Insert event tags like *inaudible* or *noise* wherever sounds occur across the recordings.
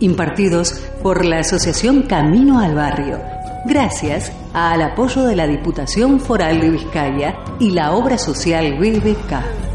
impartidos por la Asociación Camino al Barrio, gracias al apoyo de la Diputación Foral de Vizcaya y la obra social BBK.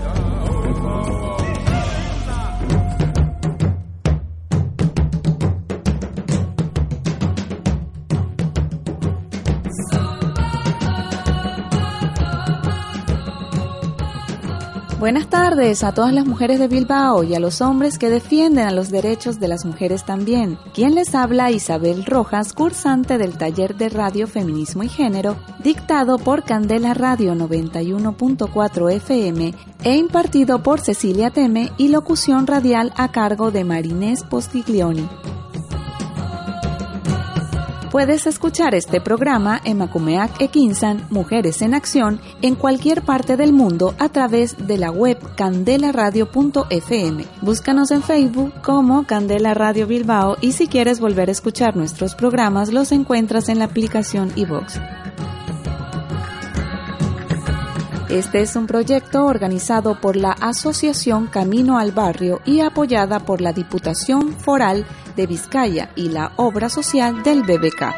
Buenas tardes a todas las mujeres de Bilbao y a los hombres que defienden a los derechos de las mujeres también. Quien les habla Isabel Rojas, cursante del taller de radio Feminismo y Género, dictado por Candela Radio 91.4 FM e impartido por Cecilia Teme y locución radial a cargo de Marinés Postiglioni. Puedes escuchar este programa en Macumeac Ekinsan, Mujeres en Acción, en cualquier parte del mundo a través de la web candelaradio.fm. Búscanos en Facebook como Candela Radio Bilbao y si quieres volver a escuchar nuestros programas los encuentras en la aplicación iVox. Este es un proyecto organizado por la Asociación Camino al Barrio y apoyada por la Diputación Foral de Vizcaya y la Obra Social del BBK.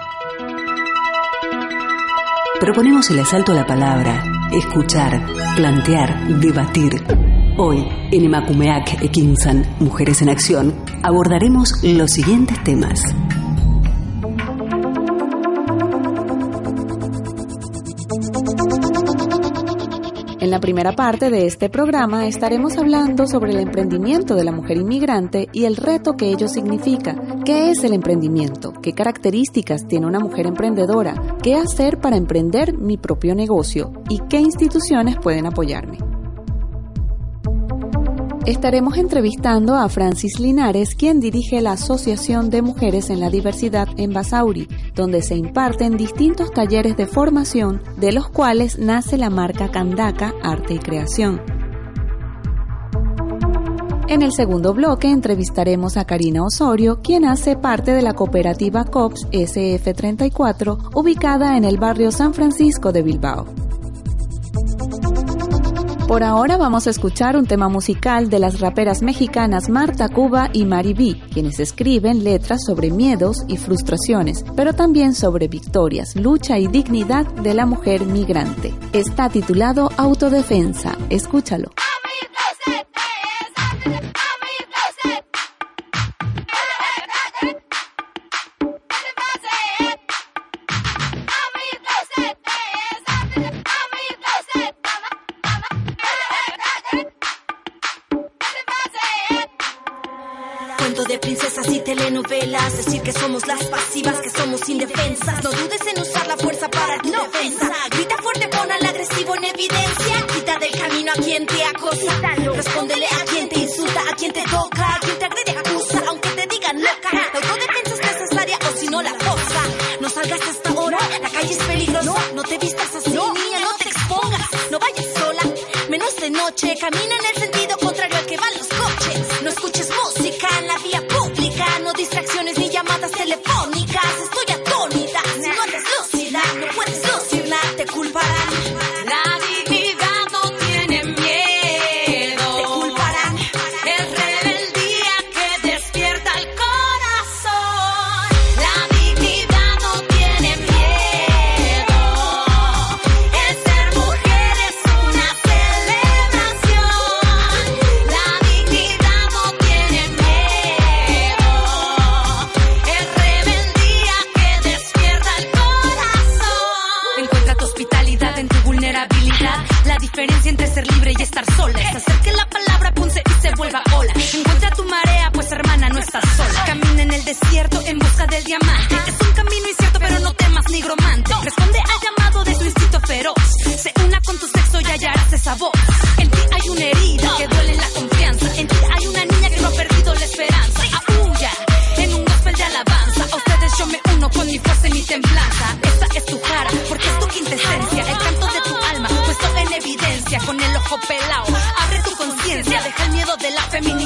Proponemos el asalto a la palabra, escuchar, plantear, debatir. Hoy, en Emakumeak Ekinsan, Mujeres en Acción, abordaremos los siguientes temas. La primera parte de este programa estaremos hablando sobre el emprendimiento de la mujer inmigrante y el reto que ello significa. ¿Qué es el emprendimiento? ¿Qué características tiene una mujer emprendedora? ¿Qué hacer para emprender mi propio negocio? ¿Y qué instituciones pueden apoyarme? Estaremos entrevistando a Francis Linares, quien dirige la Asociación de Mujeres en la Diversidad en Basauri, donde se imparten distintos talleres de formación, de los cuales nace la marca Candaka Arte y Creación. En el segundo bloque entrevistaremos a Karina Osorio, quien hace parte de la cooperativa COPS SF34, ubicada en el barrio San Francisco de Bilbao. Por ahora vamos a escuchar un tema musical de las raperas mexicanas Marta Cuba y Mari B, quienes escriben letras sobre miedos y frustraciones, pero también sobre victorias, lucha y dignidad de la mujer migrante. Está titulado Autodefensa. Escúchalo. Quien te acosa. Respóndele a quien te insulta, a quien te toca, a quien te agrede, acusa, aunque te digan loca. La autodefensa es necesaria o si no la cosa. No salgas a esta hora, la calle es peligrosa. No te vistas así, niña, no te expongas. No vayas sola, menos de noche. Camina en el sentido contrario al que van los coches. No escuches música en la vía pública, no distracciones ni llamadas telefónicas. Sola es hacer que la palabra punce y se vuelva ola. Encuentra tu marea, pues hermana, no estás sola. Camina en el desierto en busca del diamante. Es un camino incierto, pero no temas nigromante. Responde al llamado de tu instinto feroz. Se una con tu sexo y hallarás esa voz. En ti hay una herida que pelado. Abre tu conciencia, deja el miedo de la feminidad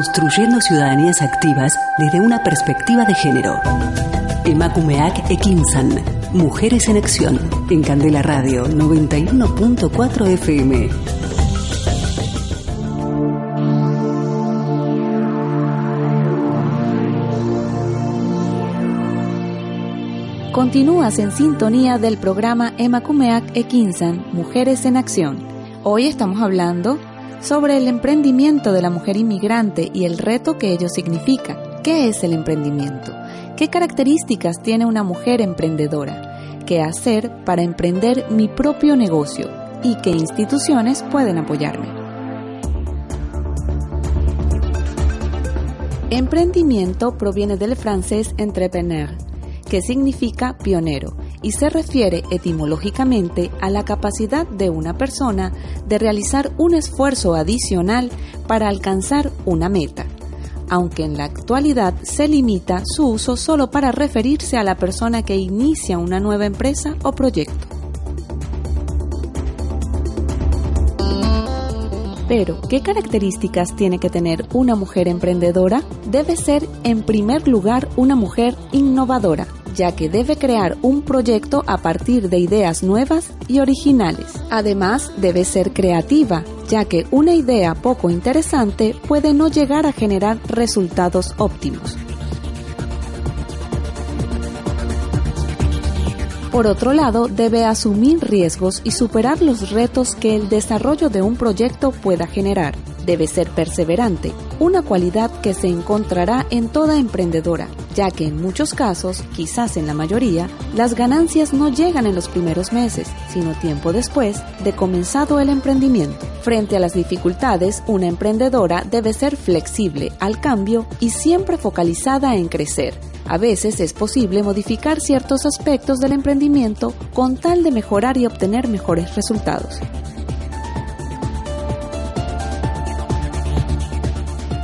construyendo ciudadanías activas desde una perspectiva de género. Emakumeak Ekinsan. Mujeres en Acción. En Candela Radio 91.4 FM. Continúas en sintonía del programa Emakumeak Ekinsan, Mujeres en Acción. Hoy estamos hablando sobre el emprendimiento de la mujer inmigrante y el reto que ello significa. ¿Qué es el emprendimiento? ¿Qué características tiene una mujer emprendedora? ¿Qué hacer para emprender mi propio negocio? ¿Y qué instituciones pueden apoyarme? Emprendimiento proviene del francés entrepreneur, que significa pionero y se refiere etimológicamente a la capacidad de una persona de realizar un esfuerzo adicional para alcanzar una meta, aunque en la actualidad se limita su uso solo para referirse a la persona que inicia una nueva empresa o proyecto. Pero, ¿qué características tiene que tener una mujer emprendedora? Debe ser, en primer lugar, una mujer innovadora, ya que debe crear un proyecto a partir de ideas nuevas y originales. Además, debe ser creativa, ya que una idea poco interesante puede no llegar a generar resultados óptimos. Por otro lado, debe asumir riesgos y superar los retos que el desarrollo de un proyecto pueda generar. Debe ser perseverante, una cualidad que se encontrará en toda emprendedora, ya que en muchos casos, quizás en la mayoría, las ganancias no llegan en los primeros meses, sino tiempo después de comenzado el emprendimiento. Frente a las dificultades, una emprendedora debe ser flexible al cambio y siempre focalizada en crecer. A veces es posible modificar ciertos aspectos del emprendimiento con tal de mejorar y obtener mejores resultados.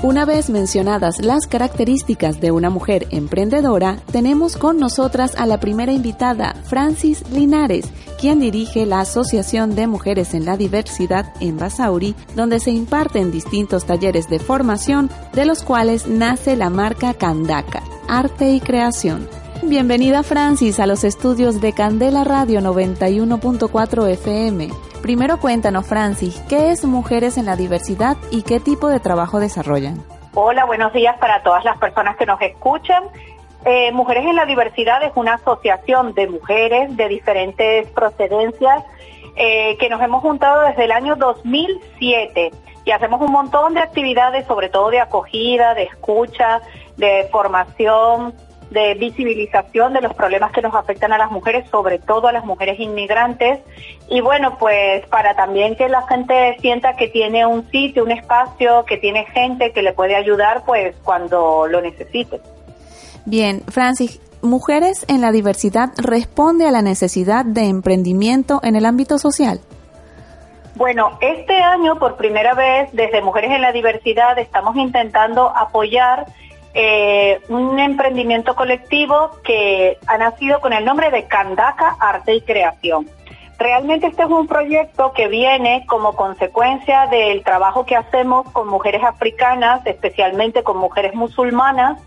Una vez mencionadas las características de una mujer emprendedora, tenemos con nosotras a la primera invitada, Francis Linares, quien dirige la Asociación de Mujeres en la Diversidad en Basauri, donde se imparten distintos talleres de formación, de los cuales nace la marca Candaka, Arte y Creación. Bienvenida Francis a los estudios de Candela Radio 91.4 FM. Primero cuéntanos Francis, ¿qué es Mujeres en la Diversidad y qué tipo de trabajo desarrollan? Hola, buenos días para todas las personas que nos escuchan. Eh, mujeres en la Diversidad es una asociación de mujeres de diferentes procedencias eh, que nos hemos juntado desde el año 2007 y hacemos un montón de actividades, sobre todo de acogida, de escucha, de formación, de visibilización de los problemas que nos afectan a las mujeres, sobre todo a las mujeres inmigrantes. Y bueno, pues para también que la gente sienta que tiene un sitio, un espacio, que tiene gente que le puede ayudar, pues cuando lo necesite. Bien, Francis, Mujeres en la Diversidad responde a la necesidad de emprendimiento en el ámbito social. Bueno, este año por primera vez desde Mujeres en la Diversidad estamos intentando apoyar eh, un emprendimiento colectivo que ha nacido con el nombre de Candaka Arte y Creación. Realmente este es un proyecto que viene como consecuencia del trabajo que hacemos con mujeres africanas, especialmente con mujeres musulmanas,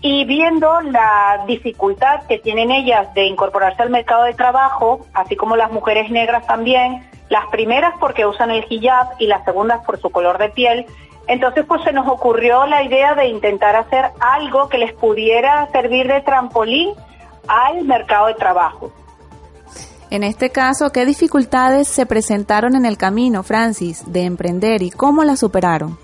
y viendo la dificultad que tienen ellas de incorporarse al mercado de trabajo, así como las mujeres negras también, las primeras porque usan el hijab y las segundas por su color de piel, entonces pues se nos ocurrió la idea de intentar hacer algo que les pudiera servir de trampolín al mercado de trabajo. En este caso, ¿qué dificultades se presentaron en el camino, Francis, de emprender y cómo las superaron?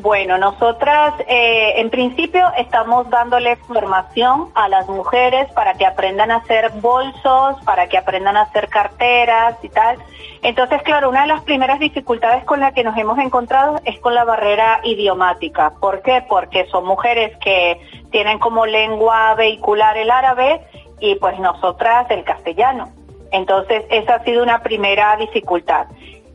Bueno, nosotras eh, en principio estamos dándole formación a las mujeres para que aprendan a hacer bolsos, para que aprendan a hacer carteras y tal. Entonces, claro, una de las primeras dificultades con la que nos hemos encontrado es con la barrera idiomática. ¿Por qué? Porque son mujeres que tienen como lengua vehicular el árabe y pues nosotras el castellano. Entonces, esa ha sido una primera dificultad.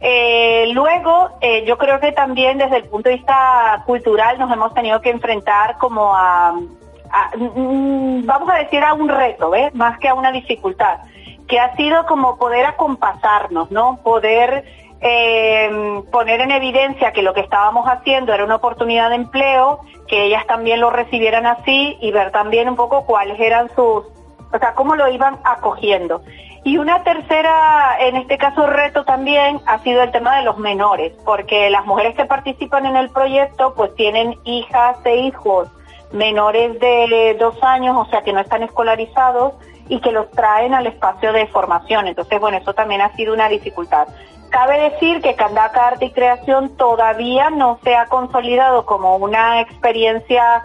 Eh, luego, eh, yo creo que también desde el punto de vista cultural nos hemos tenido que enfrentar como a, mm, vamos a decir, a un reto, ¿ves? Más que a una dificultad, que ha sido como poder acompasarnos, ¿no? Poder eh, poner en evidencia que lo que estábamos haciendo era una oportunidad de empleo, que ellas también lo recibieran así y ver también un poco cuáles eran sus, o sea, cómo lo iban acogiendo. Y una tercera, en este caso reto también, ha sido el tema de los menores, porque las mujeres que participan en el proyecto pues tienen hijas e hijos menores de dos años, o sea que no están escolarizados y que los traen al espacio de formación. Entonces, bueno, eso también ha sido una dificultad. Cabe decir que Candaka Arte y Creación todavía no se ha consolidado como una experiencia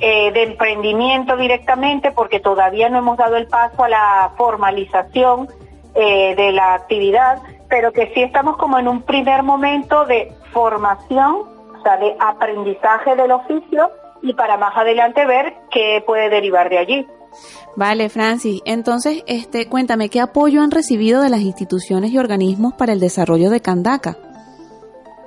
eh, de emprendimiento directamente porque todavía no hemos dado el paso a la formalización eh, de la actividad, pero que sí estamos como en un primer momento de formación, o sea, de aprendizaje del oficio y para más adelante ver qué puede derivar de allí. Vale, Francis. Entonces, este, cuéntame, ¿qué apoyo han recibido de las instituciones y organismos para el desarrollo de Candaca?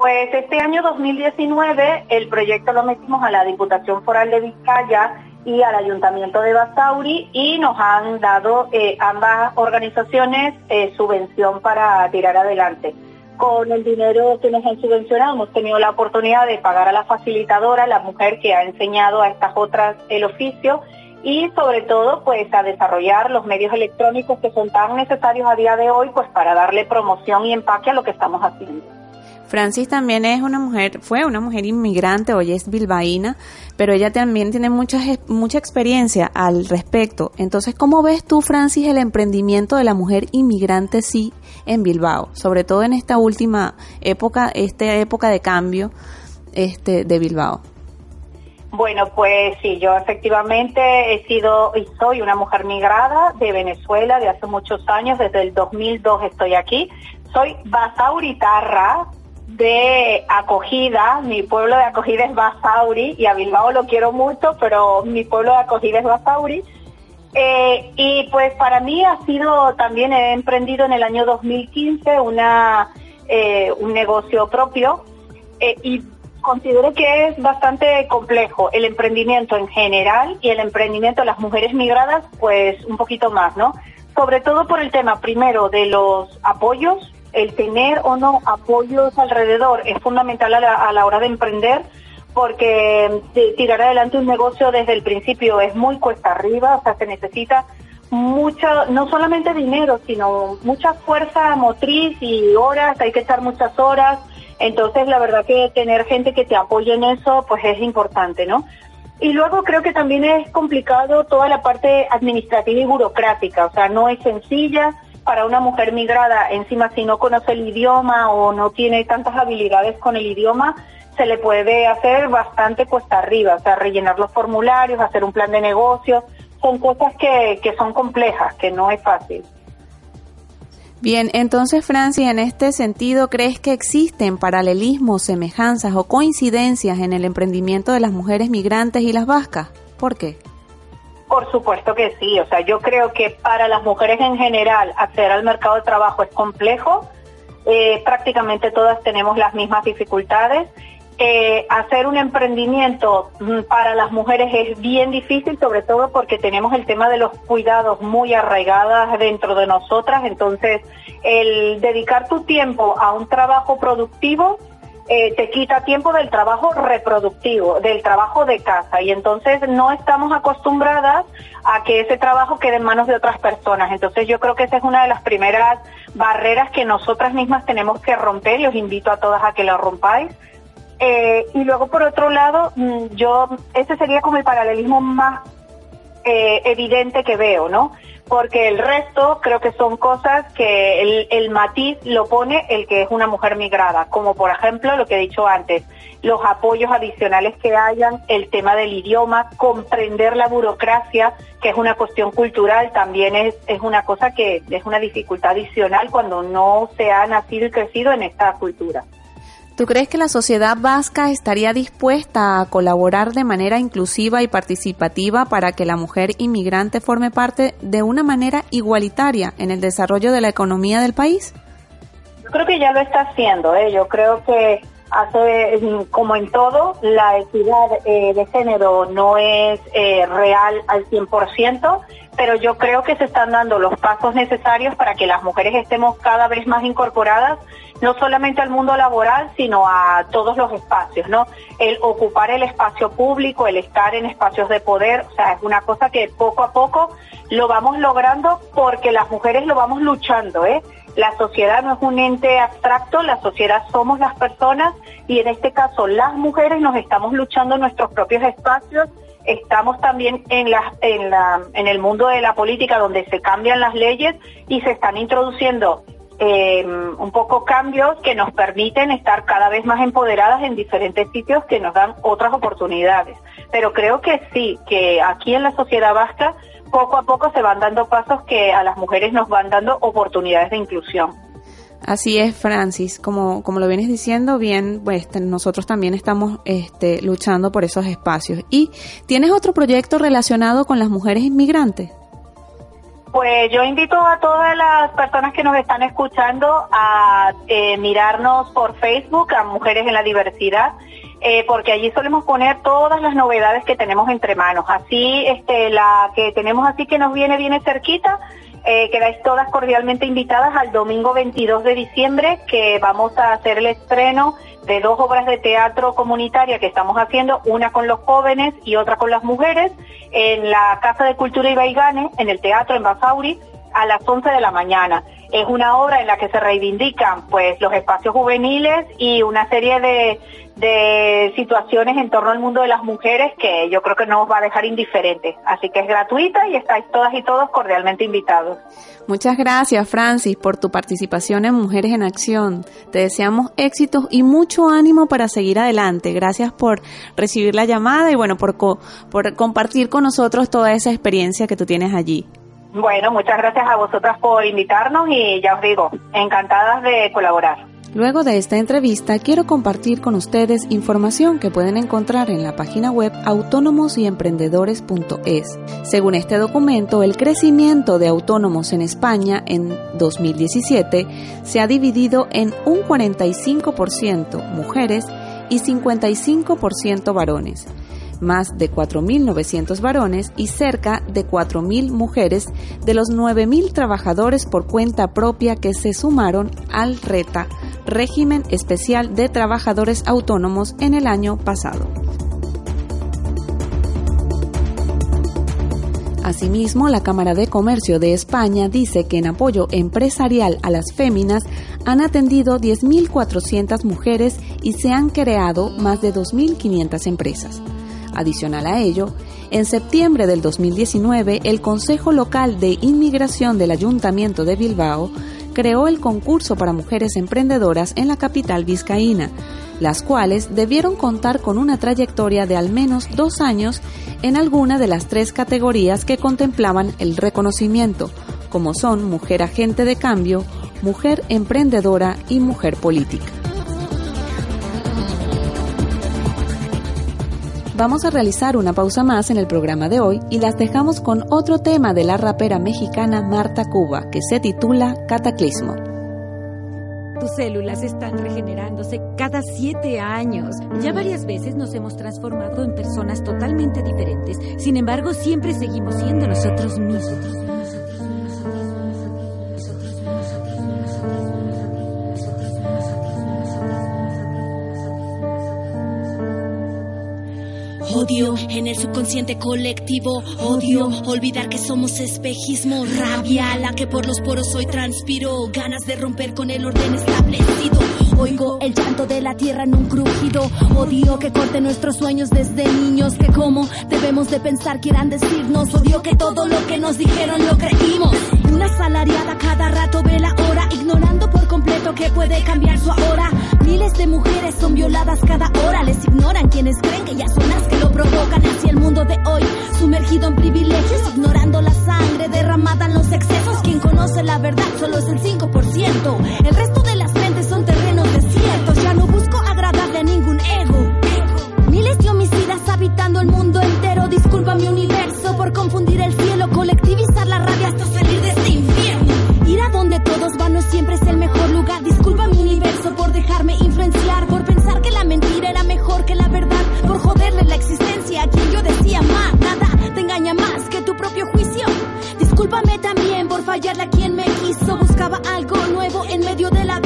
Pues este año 2019 el proyecto lo metimos a la Diputación Foral de Vizcaya y al Ayuntamiento de Basauri y nos han dado eh, ambas organizaciones eh, subvención para tirar adelante. Con el dinero que nos han subvencionado hemos tenido la oportunidad de pagar a la facilitadora, la mujer que ha enseñado a estas otras el oficio y sobre todo pues a desarrollar los medios electrónicos que son tan necesarios a día de hoy pues para darle promoción y empaque a lo que estamos haciendo. Francis también es una mujer, fue una mujer inmigrante, hoy es bilbaína, pero ella también tiene mucha, mucha experiencia al respecto. Entonces, ¿cómo ves tú, Francis, el emprendimiento de la mujer inmigrante sí en Bilbao? Sobre todo en esta última época, esta época de cambio este, de Bilbao. Bueno, pues sí, yo efectivamente he sido y soy una mujer migrada de Venezuela de hace muchos años, desde el 2002 estoy aquí. Soy basauritarra, de acogida, mi pueblo de acogida es Basauri y a Bilbao lo quiero mucho, pero mi pueblo de acogida es Basauri. Eh, y pues para mí ha sido, también he emprendido en el año 2015 una, eh, un negocio propio eh, y considero que es bastante complejo el emprendimiento en general y el emprendimiento de las mujeres migradas pues un poquito más, ¿no? Sobre todo por el tema primero de los apoyos el tener o no apoyos alrededor es fundamental a la, hora de emprender porque tirar adelante un negocio desde el principio es muy cuesta arriba, o sea, se necesita mucho, no solamente dinero, sino mucha fuerza motriz y horas, hay que echar muchas horas, entonces la verdad que tener gente que te apoye en eso, pues es importante, ¿no? Y luego creo que también es complicado toda la parte administrativa y burocrática, o sea, no es sencilla, para una mujer migrada, encima si no conoce el idioma o no tiene tantas habilidades con el idioma, se le puede hacer bastante cuesta arriba, o sea, rellenar los formularios, hacer un plan de negocio, son cosas que, que son complejas, que no es fácil. Bien, entonces Francia, en este sentido, ¿crees que existen paralelismos, semejanzas o coincidencias en el emprendimiento de las mujeres migrantes y las vascas? ¿Por qué? Por supuesto que sí, o sea, yo creo que para las mujeres en general acceder al mercado de trabajo es complejo, eh, prácticamente todas tenemos las mismas dificultades eh, hacer un emprendimiento mm, para las mujeres es bien difícil, sobre todo porque tenemos el tema de los cuidados muy arraigadas dentro de nosotras. Entonces, el dedicar tu tiempo a un trabajo productivo eh, te quita tiempo del trabajo reproductivo, del trabajo de casa. Y entonces no estamos acostumbradas a que ese trabajo quede en manos de otras personas. Entonces yo creo que esa es una de las primeras barreras que nosotras mismas tenemos que romper y os invito a todas a que lo rompáis eh, y luego, por otro lado, mm, yo, ese sería como el paralelismo más eh, evidente que veo, ¿no? Porque el resto creo que son cosas que el, matiz lo pone el que es una mujer migrada, como por ejemplo lo que he dicho antes, los apoyos adicionales que hayan, el tema del idioma, comprender la burocracia, que es una cuestión cultural, también es, es una cosa que es una dificultad adicional cuando no se ha nacido y crecido en esta cultura. ¿Tú crees que la sociedad vasca estaría dispuesta a colaborar de manera inclusiva y participativa para que la mujer inmigrante forme parte de una manera igualitaria en el desarrollo de la economía del país? Yo creo que ya lo está haciendo. ¿eh? Yo creo que hace, como en todo, la equidad eh, de género no es eh, real al 100%, pero yo creo que se están dando los pasos necesarios para que las mujeres estemos cada vez más incorporadas no solamente al mundo laboral, sino a todos los espacios, ¿no? El ocupar el espacio público, el estar en espacios de poder, o sea, es una cosa que poco a poco lo vamos logrando porque las mujeres lo vamos luchando, ¿eh? La sociedad no es un ente abstracto, la sociedad somos las personas y en este caso las mujeres nos estamos luchando en nuestros propios espacios estamos también en la, en la en el mundo de la política donde se cambian las leyes y se están introduciendo eh, un poco cambios que nos permiten estar cada vez más empoderadas en diferentes sitios que nos dan otras oportunidades. Pero creo que sí, que aquí en la sociedad vasca poco a poco se van dando pasos que a las mujeres nos van dando oportunidades de inclusión. Así es, Francis. Como, como lo vienes diciendo, bien, pues nosotros también estamos este, luchando por esos espacios. ¿Y tienes otro proyecto relacionado con las mujeres inmigrantes? Pues yo invito a todas las personas que nos están escuchando a eh, mirarnos por Facebook, a Mujeres en la Diversidad, eh, porque allí solemos poner todas las novedades que tenemos entre manos. Así, este, la que tenemos así que nos viene, viene cerquita, eh, quedáis todas cordialmente invitadas al domingo 22 de diciembre, que vamos a hacer el estreno de dos obras de teatro comunitaria que estamos haciendo, una con los jóvenes y otra con las mujeres, en la Casa de Cultura Ibaigane, en el teatro en Basauri, a las 11 de la mañana. Es una obra en la que se reivindican pues los espacios juveniles y una serie de, de situaciones en torno al mundo de las mujeres que yo creo que no os va a dejar indiferentes. Así que es gratuita y estáis todas y todos cordialmente invitados. Muchas gracias, Francis, por tu participación en Mujeres en Acción. Te deseamos éxitos y mucho ánimo para seguir adelante. Gracias por recibir la llamada y bueno, por, por compartir con nosotros toda esa experiencia que tú tienes allí. Bueno, muchas gracias a vosotras por invitarnos y ya os digo, encantadas de colaborar. Luego de esta entrevista quiero compartir con ustedes información que pueden encontrar en la página web autónomosyemprendedores.es. Según este documento, el crecimiento de autónomos en España en 2017 se ha dividido en un 45% mujeres y 55% varones más de 4.900 varones y cerca de 4.000 mujeres de los 9.000 trabajadores por cuenta propia que se sumaron al RETA, régimen especial de trabajadores autónomos en el año pasado. Asimismo, la Cámara de Comercio de España dice que en apoyo empresarial a las féminas han atendido 10.400 mujeres y se han creado más de 2.500 empresas. Adicional a ello, en septiembre del 2019, el Consejo Local de Inmigración del Ayuntamiento de Bilbao creó el concurso para mujeres emprendedoras en la capital vizcaína. las cuales debieron contar con una trayectoria de al menos dos años en alguna de las tres categorías que contemplaban el reconocimiento, como son mujer agente de cambio, mujer emprendedora y mujer política. Vamos a realizar una pausa más en el programa de hoy y las dejamos con otro tema de la rapera mexicana Marta Cuba que se titula Cataclismo. Tus células están regenerándose cada siete años. Ya varias veces nos hemos transformado en personas totalmente diferentes. Sin embargo, siempre seguimos siendo nosotros mismos. Odio en el subconsciente colectivo, odio olvidar que somos espejismo, rabia la que por los poros hoy transpiro, ganas de romper con el orden establecido. Oigo el llanto de la tierra en un crujido, odio que corte nuestros sueños desde niños, que como debemos de pensar quieran decirnos, odio que todo lo que nos dijeron lo creímos. Una salariada cada rato ve la hora, ignorando por completo que puede cambiar su ahora. Miles de mujeres son violadas cada hora, les ignoran quienes creen que ya son las que lo provocan hacia el mundo de hoy, sumergido en privilegios, ignorando la sangre derramada en los excesos. Quien conoce la verdad solo es el 5%, el resto de las habitando el mundo entero. Disculpa mi universo por confundir el cielo, colectivizar la rabia hasta salir de este infierno. Ir a donde todos van no siempre es el mejor lugar. Disculpa mi universo por dejarme influenciar, por pensar que la mentira era mejor que la verdad, por joderle la existencia a quien yo decía más. Nada te engaña más que tu propio juicio. Discúlpame también por fallarle a quien me quiso. Buscaba algo nuevo en medio del abismo.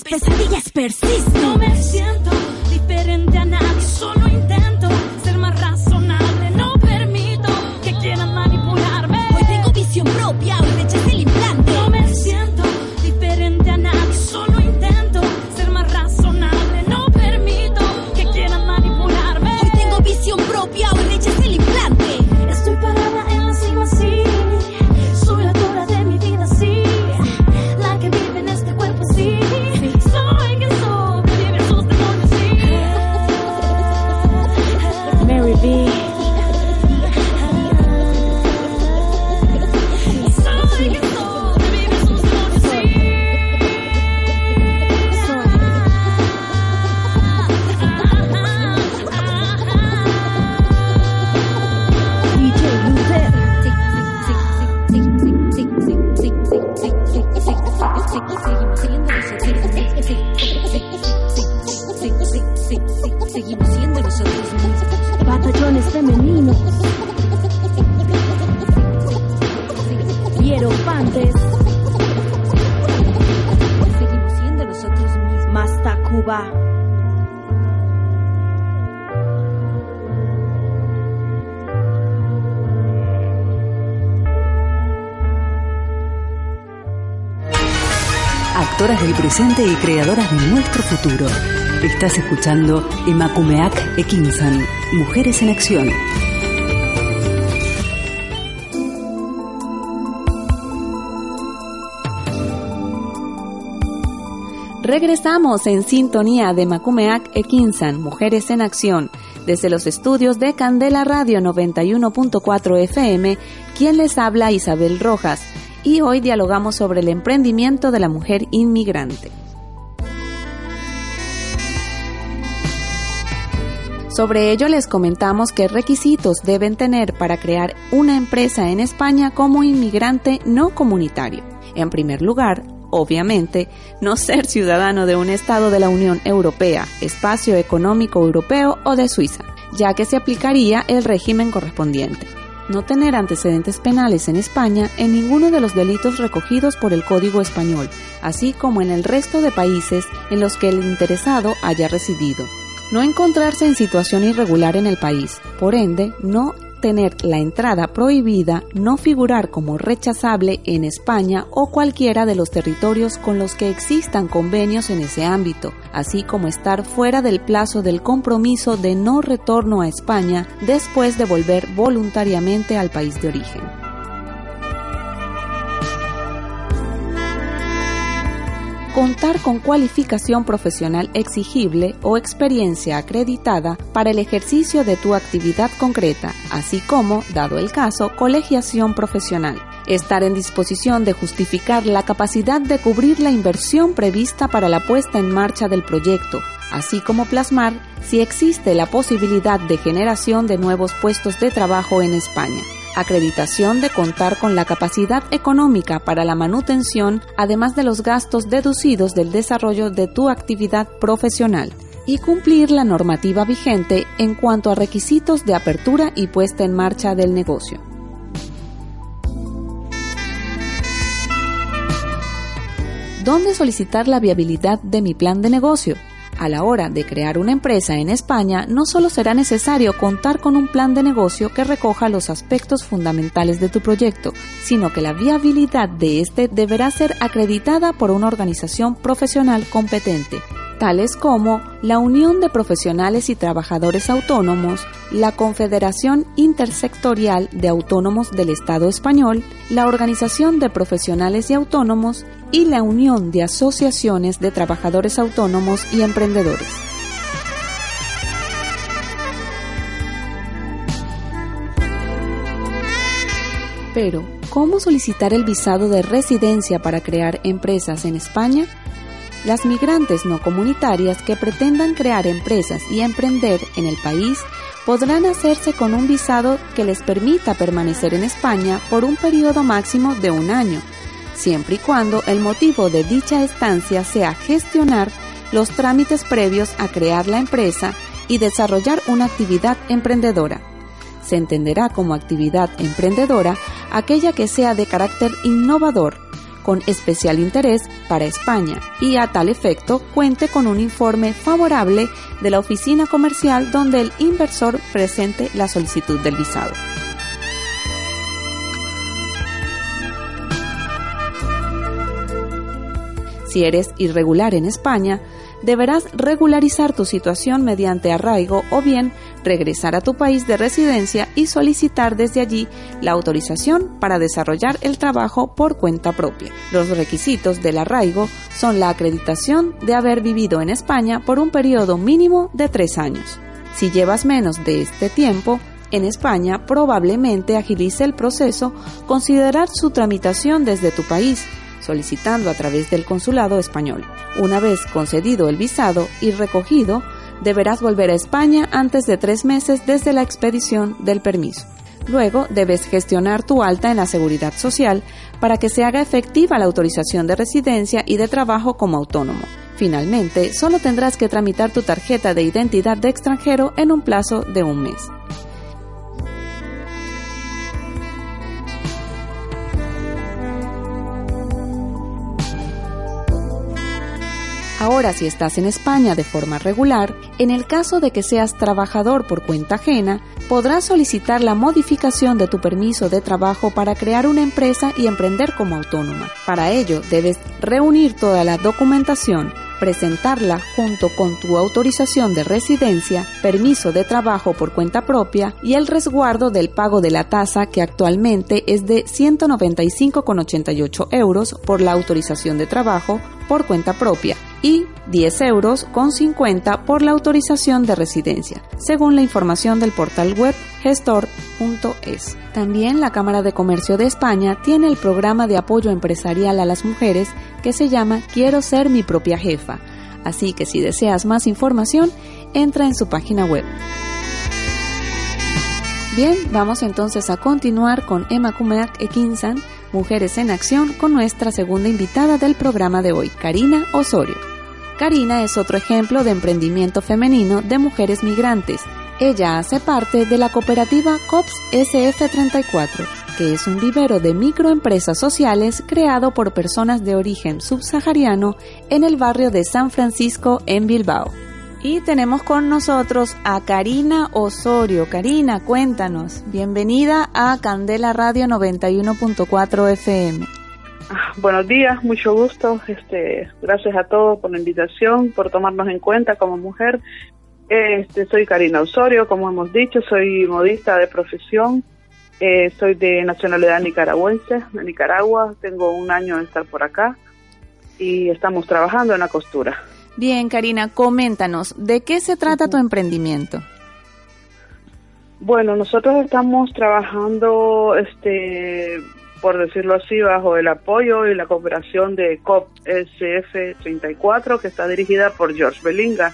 Pesadillas persisten. No me siento Y creadoras de nuestro futuro. Estás escuchando Emakumeak Ekinsan, Mujeres en Acción. Regresamos en sintonía de Macumeac Ekinsan, Mujeres en Acción, desde los estudios de Candela Radio 91.4 FM, quien les habla Isabel Rojas, y hoy dialogamos sobre el emprendimiento de la mujer inmigrante. Sobre ello les comentamos qué requisitos deben tener para crear una empresa en España como inmigrante no comunitario. En primer lugar, obviamente, no ser ciudadano de un Estado de la Unión Europea, Espacio Económico Europeo o de Suiza, ya que se aplicaría el régimen correspondiente. No tener antecedentes penales en España en ninguno de los delitos recogidos por el Código Español, así como en el resto de países en los que el interesado haya residido. No encontrarse en situación irregular en el país, por ende, no tener la entrada prohibida, no figurar como rechazable en España o cualquiera de los territorios con los que existan convenios en ese ámbito, así como estar fuera del plazo del compromiso de no retorno a España después de volver voluntariamente al país de origen. Contar con cualificación profesional exigible o experiencia acreditada para el ejercicio de tu actividad concreta, así como, dado el caso, colegiación profesional. Estar en disposición de justificar la capacidad de cubrir la inversión prevista para la puesta en marcha del proyecto, así como plasmar si existe la posibilidad de generación de nuevos puestos de trabajo en España acreditación de contar con la capacidad económica para la manutención, además de los gastos deducidos del desarrollo de tu actividad profesional, y cumplir la normativa vigente en cuanto a requisitos de apertura y puesta en marcha del negocio. ¿Dónde solicitar la viabilidad de mi plan de negocio? A la hora de crear una empresa en España, no solo será necesario contar con un plan de negocio que recoja los aspectos fundamentales de tu proyecto, sino que la viabilidad de este deberá ser acreditada por una organización profesional competente, tales como la Unión de Profesionales y Trabajadores Autónomos, la Confederación Intersectorial de Autónomos del Estado Español, la Organización de Profesionales y Autónomos y la Unión de Asociaciones de Trabajadores Autónomos y Emprendedores. Pero, ¿cómo solicitar el visado de residencia para crear empresas en España? Las migrantes no comunitarias que pretendan crear empresas y emprender en el país podrán hacerse con un visado que les permita permanecer en España por un periodo máximo de un año, siempre y cuando el motivo de dicha estancia sea gestionar los trámites previos a crear la empresa y desarrollar una actividad emprendedora. Se entenderá como actividad emprendedora aquella que sea de carácter innovador, con especial interés para España y a tal efecto cuente con un informe favorable de la oficina comercial donde el inversor presente la solicitud del visado. Si eres irregular en España, deberás regularizar tu situación mediante arraigo o bien regresar a tu país de residencia y solicitar desde allí la autorización para desarrollar el trabajo por cuenta propia. Los requisitos del arraigo son la acreditación de haber vivido en España por un periodo mínimo de tres años. Si llevas menos de este tiempo, en España probablemente agilice el proceso considerar su tramitación desde tu país solicitando a través del consulado español. Una vez concedido el visado y recogido, deberás volver a España antes de tres meses desde la expedición del permiso. Luego debes gestionar tu alta en la seguridad social para que se haga efectiva la autorización de residencia y de trabajo como autónomo. Finalmente, solo tendrás que tramitar tu tarjeta de identidad de extranjero en un plazo de un mes. Ahora, si estás en España de forma regular, en el caso de que seas trabajador por cuenta ajena, podrás solicitar la modificación de tu permiso de trabajo para crear una empresa y emprender como autónoma. Para ello, debes reunir toda la documentación, presentarla junto con tu autorización de residencia, permiso de trabajo por cuenta propia y el resguardo del pago de la tasa que actualmente es de 195,88 euros por la autorización de trabajo por cuenta propia y 10 euros con 50 por la autorización de residencia, según la información del portal web gestor.es. También la Cámara de Comercio de España tiene el programa de apoyo empresarial a las mujeres que se llama Quiero ser mi propia jefa, así que si deseas más información, entra en su página web. Bien, vamos entonces a continuar con Emma Kumeak Ekinsan, Mujeres en Acción, con nuestra segunda invitada del programa de hoy, Karina Osorio. Karina es otro ejemplo de emprendimiento femenino de mujeres migrantes. Ella hace parte de la cooperativa COPS SF34, que es un vivero de microempresas sociales creado por personas de origen subsahariano en el barrio de San Francisco en Bilbao. Y tenemos con nosotros a Karina Osorio. Karina, cuéntanos. Bienvenida a Candela Radio 91.4 FM. Ah, Buenos días, mucho gusto. Este, gracias a todos por la invitación, por tomarnos en cuenta como mujer. Este, soy Karina Osorio, como hemos dicho, soy modista de profesión. Eh, soy de nacionalidad nicaragüense, de Nicaragua. Tengo un año de estar por acá y estamos trabajando en la costura. Bien, Karina, coméntanos, ¿de qué se trata tu emprendimiento? Bueno, nosotros estamos trabajando, este, por decirlo así, bajo el apoyo y la cooperación de COP SF34, que está dirigida por George Belinga,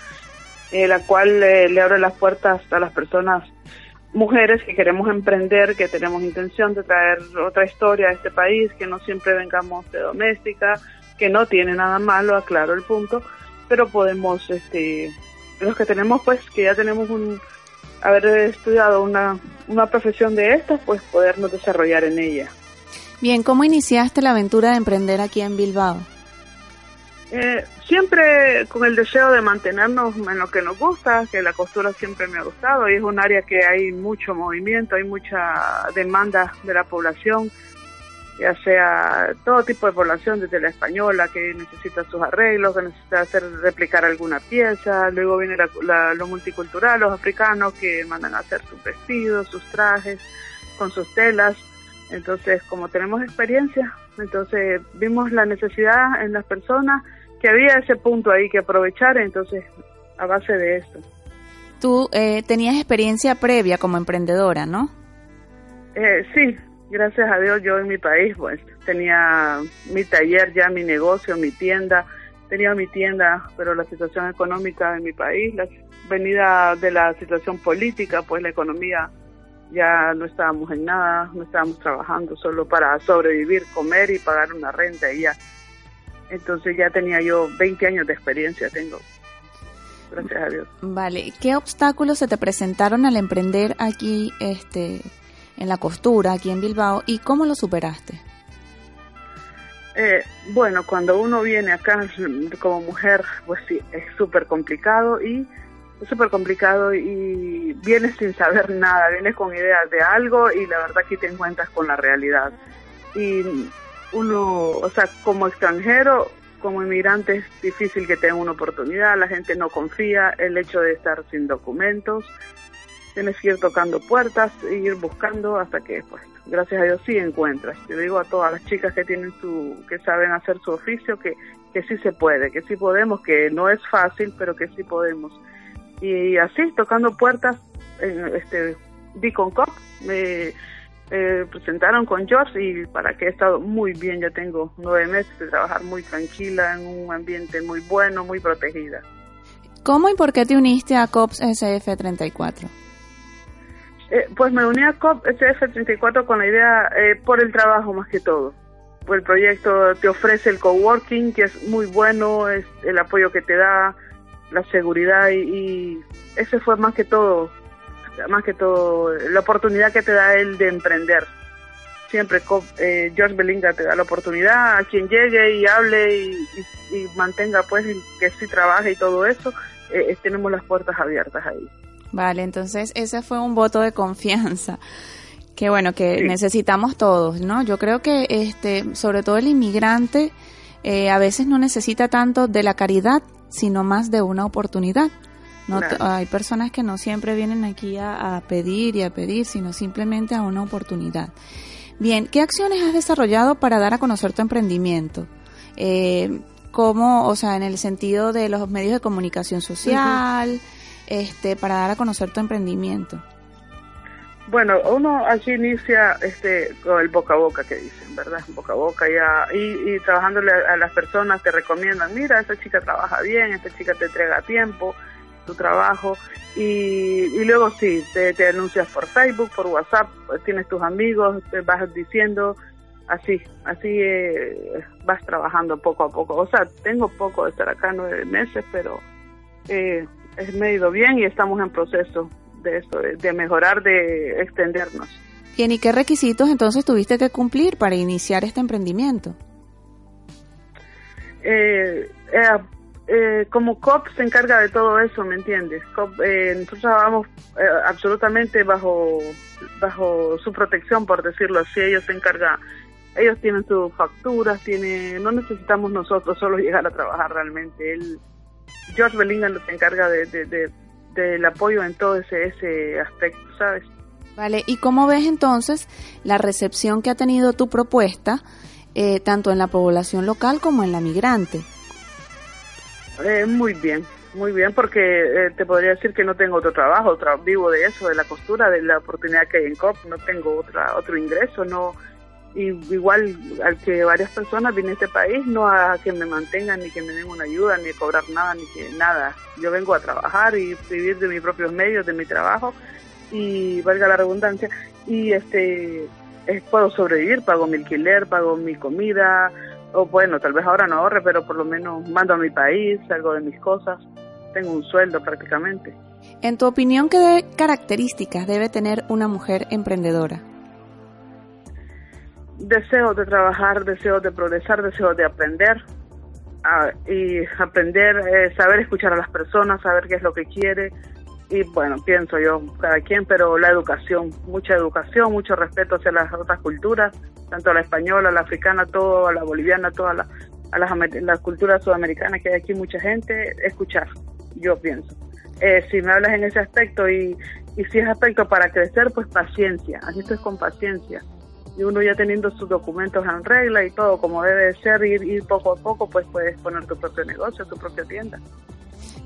eh, la cual eh, le abre las puertas a las personas, mujeres que queremos emprender, que tenemos intención de traer otra historia a este país, que no siempre vengamos de doméstica, que no tiene nada malo, aclaro el punto, pero podemos, este, los que tenemos, pues, que ya tenemos un, haber estudiado una, una profesión de estas, pues podernos desarrollar en ella. Bien, ¿cómo iniciaste la aventura de emprender aquí en Bilbao? Eh, siempre con el deseo de mantenernos en lo que nos gusta, que la costura siempre me ha gustado y es un área que hay mucho movimiento, hay mucha demanda de la población, ya sea todo tipo de población, desde la española que necesita sus arreglos, que necesita hacer replicar alguna pieza, luego viene la, la- lo multicultural, los africanos que mandan a hacer sus vestidos, sus trajes, con sus telas. Entonces, como tenemos experiencia, entonces vimos la necesidad en las personas que había ese punto ahí que aprovechar, entonces a base de esto. Tú eh, tenías experiencia previa como emprendedora, ¿no? Eh, sí, gracias a Dios yo en mi país pues tenía mi taller ya, mi negocio, mi tienda, tenía mi tienda, pero la situación económica en mi país, la venida de la situación política, pues la economía ya no estábamos en nada, no estábamos trabajando solo para sobrevivir, comer y pagar una renta y ya. Entonces ya tenía yo 20 años de experiencia, tengo. Gracias a Dios. Vale, ¿qué obstáculos se te presentaron al emprender aquí este, en la costura, aquí en Bilbao, y cómo lo superaste? Eh, bueno, cuando uno viene acá como mujer, pues sí, es súper complicado y es súper complicado y vienes sin saber nada, vienes con ideas de algo y la verdad que te encuentras con la realidad. Y uno, o sea, como extranjero, como inmigrante es difícil que tenga una oportunidad, la gente no confía, el hecho de estar sin documentos, tienes que ir tocando puertas e ir buscando hasta que, pues, gracias a Dios sí encuentras. Yo digo a todas las chicas que tienen su, que saben hacer su oficio, que, que sí se puede, que sí podemos, que no es fácil, pero que sí podemos. Y así, tocando puertas, en este, di con COP, me eh, presentaron con George y para que he estado muy bien, ya tengo nueve meses de trabajar muy tranquila, en un ambiente muy bueno, muy protegida. ¿Cómo y por qué te uniste a COPS SF34? Eh, pues me uní a COP SF34 con la idea, eh, por el trabajo más que todo. Por el proyecto te ofrece el coworking, que es muy bueno, es el apoyo que te da, la seguridad y, y ese fue más que todo, más que todo, la oportunidad que te da él de emprender. Siempre eh, George Belinga te da la oportunidad a quien llegue y hable y, y- y mantenga pues que sí trabaje y todo eso, eh, tenemos las puertas abiertas ahí. Vale, entonces ese fue un voto de confianza. Que bueno, que Sí. necesitamos todos, ¿no? Yo creo que este, sobre todo el inmigrante, eh, a veces no necesita tanto de la caridad, sino más de una oportunidad. No, Claro. hay personas que no siempre vienen aquí a, a pedir y a pedir, sino simplemente a una oportunidad. Bien, ¿qué acciones has desarrollado para dar a conocer tu emprendimiento? Eh, ¿Cómo, o sea, en el sentido de los medios de comunicación social, este, para dar a conocer tu emprendimiento? Bueno, uno así inicia este con el boca a boca que dicen, ¿verdad? Boca a boca ya y, y trabajándole a, las personas te recomiendan, mira, esta chica trabaja bien, esta chica te entrega tiempo tu trabajo y, y luego sí, te, anuncias por Facebook, por WhatsApp, pues, tienes tus amigos, te vas diciendo así, así eh, vas trabajando poco a poco. O sea, tengo poco de estar acá, nueve meses, pero eh, me ido bien y estamos en proceso de esto, de, de mejorar, de extendernos. Bien, ¿y qué requisitos entonces tuviste que cumplir para iniciar este emprendimiento? Eh, eh, eh, como COP se encarga de todo eso, ¿me entiendes? COP, eh, nosotros trabajamos eh, absolutamente bajo bajo su protección, por decirlo así. Ellos se encargan, ellos tienen sus facturas, tiene, no necesitamos nosotros solo *laughs* llegar a trabajar realmente. Él, George Bellingham se encarga de, de, de- del apoyo en todo ese ese aspecto, ¿sabes? Vale, ¿y cómo ves entonces la recepción que ha tenido tu propuesta, eh, tanto en la población local como en la migrante? Eh, muy bien, muy bien, porque eh, te podría decir que no tengo otro trabajo, tra- vivo de eso, de la costura, de la oportunidad que hay en COP, no tengo otra otro ingreso, no y igual al que varias personas vienen a este país, no a que me mantengan, ni que me den una ayuda, ni a cobrar nada, ni que nada. Yo vengo a trabajar y vivir de mis propios medios, de mi trabajo, y valga la redundancia, y este eh, puedo sobrevivir, pago mi alquiler, pago mi comida, o bueno, tal vez ahora no ahorre, pero por lo menos mando a mi país, salgo de mis cosas, tengo un sueldo prácticamente. En tu opinión, ¿qué características debe tener una mujer emprendedora? Deseo de trabajar, deseo de progresar, deseo de aprender, ah, y aprender, eh, saber escuchar a las personas, saber qué es lo que quiere, y bueno, pienso yo, cada quien, pero la educación, mucha educación, mucho respeto hacia las otras culturas, tanto a la española, a la africana, todo, a la boliviana, todas la- a las, las culturas sudamericanas que hay aquí mucha gente, escuchar, yo pienso. Eh, si me hablas en ese aspecto y, y si es aspecto para crecer, pues paciencia, aquí esto es con paciencia. Y uno ya teniendo sus documentos en regla y todo como debe de ser, ir, ir poco a poco, pues puedes poner tu propio negocio, tu propia tienda.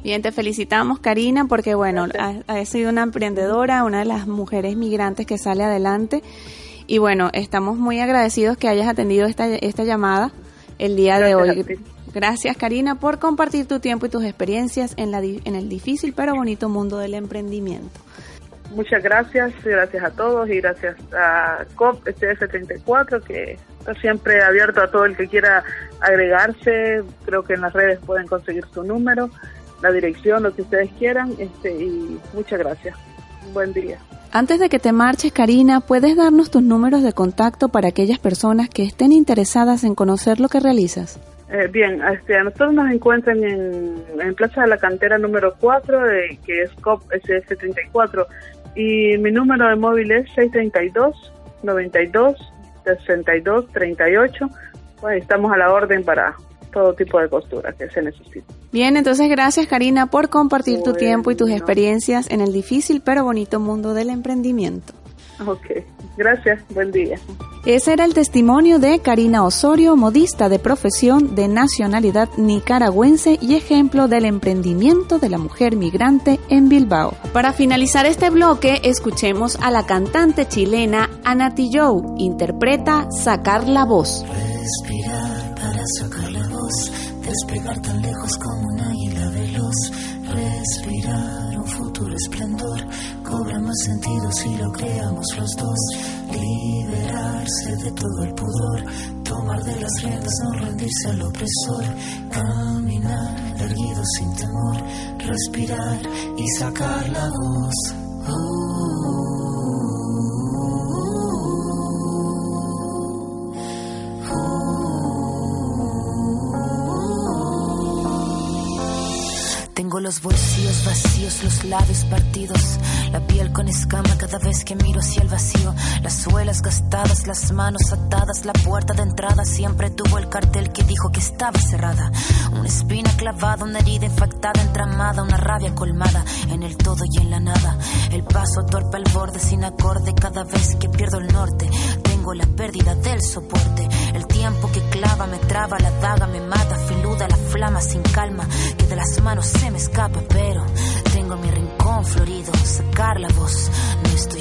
Bien, te felicitamos, Karina, porque bueno, has, has sido una emprendedora, una de las mujeres migrantes que sale adelante. Y bueno, estamos muy agradecidos que hayas atendido esta, esta llamada el día de Gracias hoy. Gracias, Karina, por compartir tu tiempo y tus experiencias en, la, en el difícil pero bonito mundo del emprendimiento. Muchas gracias, gracias a todos y gracias a COP SF34 que está siempre abierto a todo el que quiera agregarse. Creo que en las redes pueden conseguir su número, la dirección, lo que ustedes quieran. Este, y muchas gracias. Un buen día. Antes de que te marches, Karina, ¿puedes darnos tus números de contacto para aquellas personas que estén interesadas en conocer lo que realizas? Eh, bien, este, a nosotros nos encuentran en, en Plaza de la Cantera número 4, de, que es COP SF34, y mi número de móvil es 632 92 62 38. Bueno, estamos a la orden para todo tipo de costura que se necesite. Bien, entonces gracias Karina por compartir tu tiempo y tus experiencias en el difícil pero bonito mundo del emprendimiento. Ok, gracias, buen día. Ese era el testimonio de Karina Osorio, modista de profesión de nacionalidad nicaragüense y ejemplo del emprendimiento de la mujer migrante en Bilbao. Para finalizar este bloque, escuchemos a la cantante chilena Ana Tillou, interpreta Sacar la voz. Respirar para sacar la voz, despegar tan lejos como un águila veloz. Respirar un futuro esplendor, cobra más sentido si lo creamos los dos. Liberarse de todo el pudor, tomar de las riendas, no rendirse al opresor. Caminar erguido sin temor, respirar y sacar la voz. Tengo los bolsillos vacíos, los labios partidos, la piel con escama cada vez que miro hacia el vacío, las suelas gastadas, las manos atadas, la puerta de entrada siempre tuvo el cartel que dijo que estaba cerrada. Una espina clavada, una herida infectada, entramada, una rabia colmada en el todo y en la nada. El paso torpe al borde sin acorde cada vez que pierdo el norte. Tengo la pérdida del soporte, el tiempo que clava me traba, la daga me mata, filuda la flama sin calma, que de las manos se me escapa, pero tengo mi rincón florido, sacar la voz, no estoy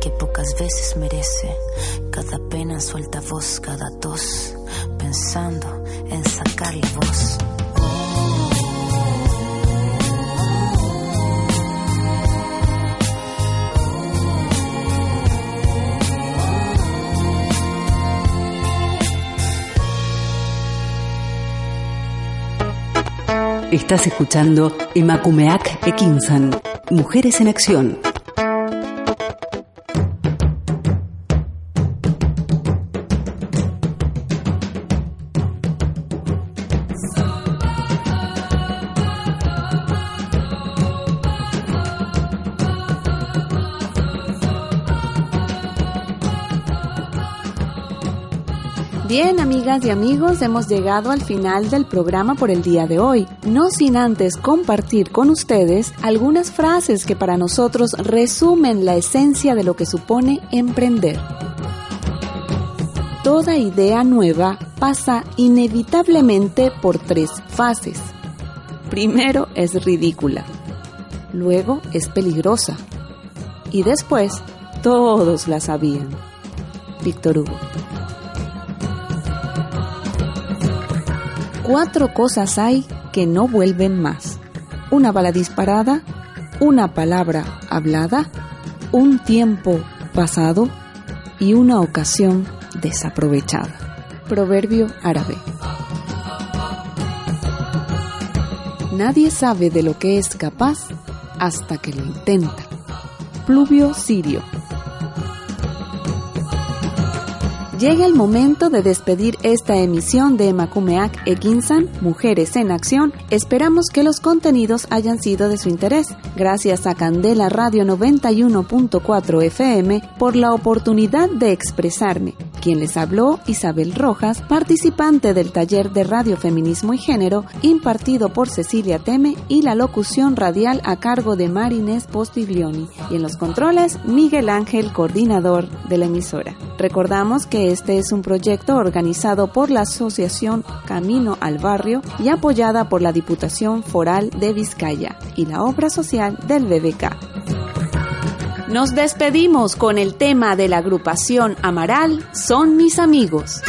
que pocas veces merece. Cada pena suelta voz, cada tos, pensando en sacar la voz. Estás escuchando Emakumeak Ekinsan, Mujeres en Acción. Bien, amigas y amigos, hemos llegado al final del programa por el día de hoy. No sin antes compartir con ustedes algunas frases que para nosotros resumen la esencia de lo que supone emprender. Toda idea nueva pasa inevitablemente por tres fases. Primero es ridícula, luego es peligrosa y después todos la sabían. Víctor Hugo. Cuatro cosas hay que no vuelven más. Una bala disparada, una palabra hablada, un tiempo pasado y una ocasión desaprovechada. Proverbio árabe. Nadie sabe de lo que es capaz hasta que lo intenta. Pluvio sirio. Llega el momento de despedir esta emisión de Macumeac Ekinsan, Mujeres en Acción. Esperamos que los contenidos hayan sido de su interés. Gracias a Candela Radio 91.4 FM por la oportunidad de expresarme. Quien les habló, Isabel Rojas, participante del taller de Radio Feminismo y Género impartido por Cecilia Teme y la locución radial a cargo de Marinés Postiglioni. Y en los controles, Miguel Ángel, coordinador de la emisora. Recordamos que este es un proyecto organizado por la Asociación Camino al Barrio y apoyada por la Diputación Foral de Vizcaya y la obra social del BBK. Nos despedimos con el tema de la agrupación Amaral, Son mis amigos.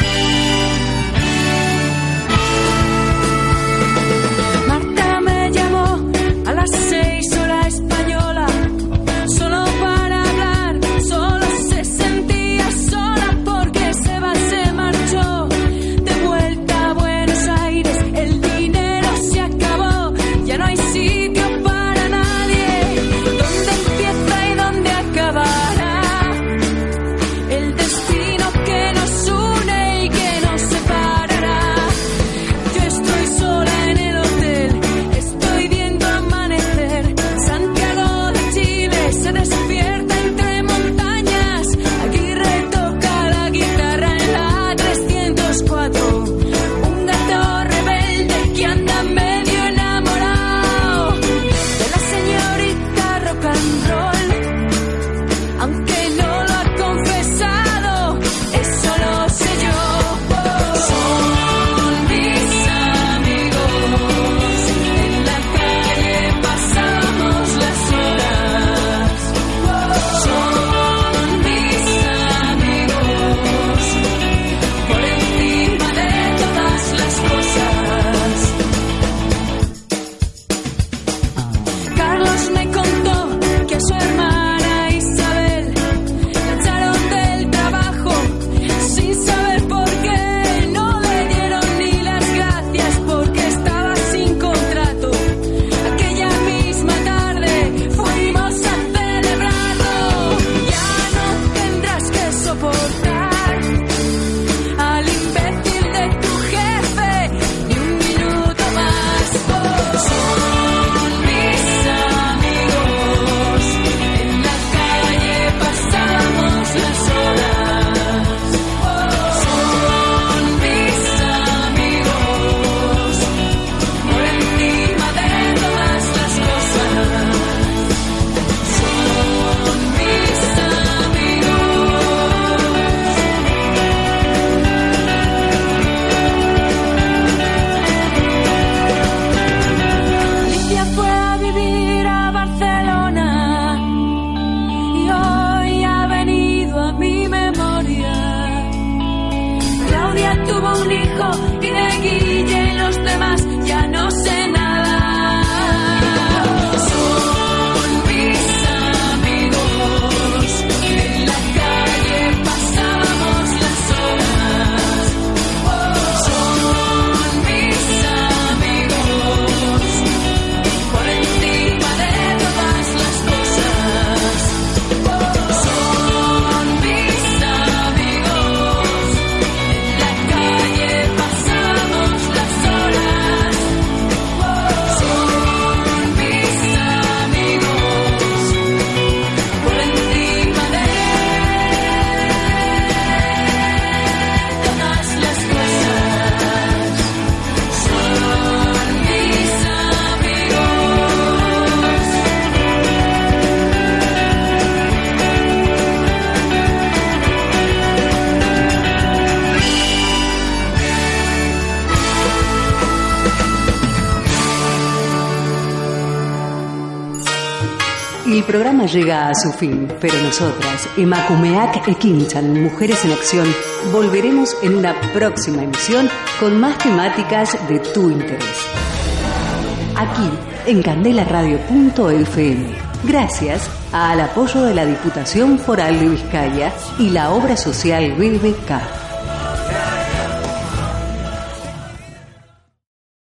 Llega a su fin, pero nosotras, Emakumeak Ekinchan, Mujeres en Acción, volveremos en una próxima emisión con más temáticas de tu interés. Aquí, en candelaradio.fm. Gracias al apoyo de la Diputación Foral de Vizcaya y la obra social BBK.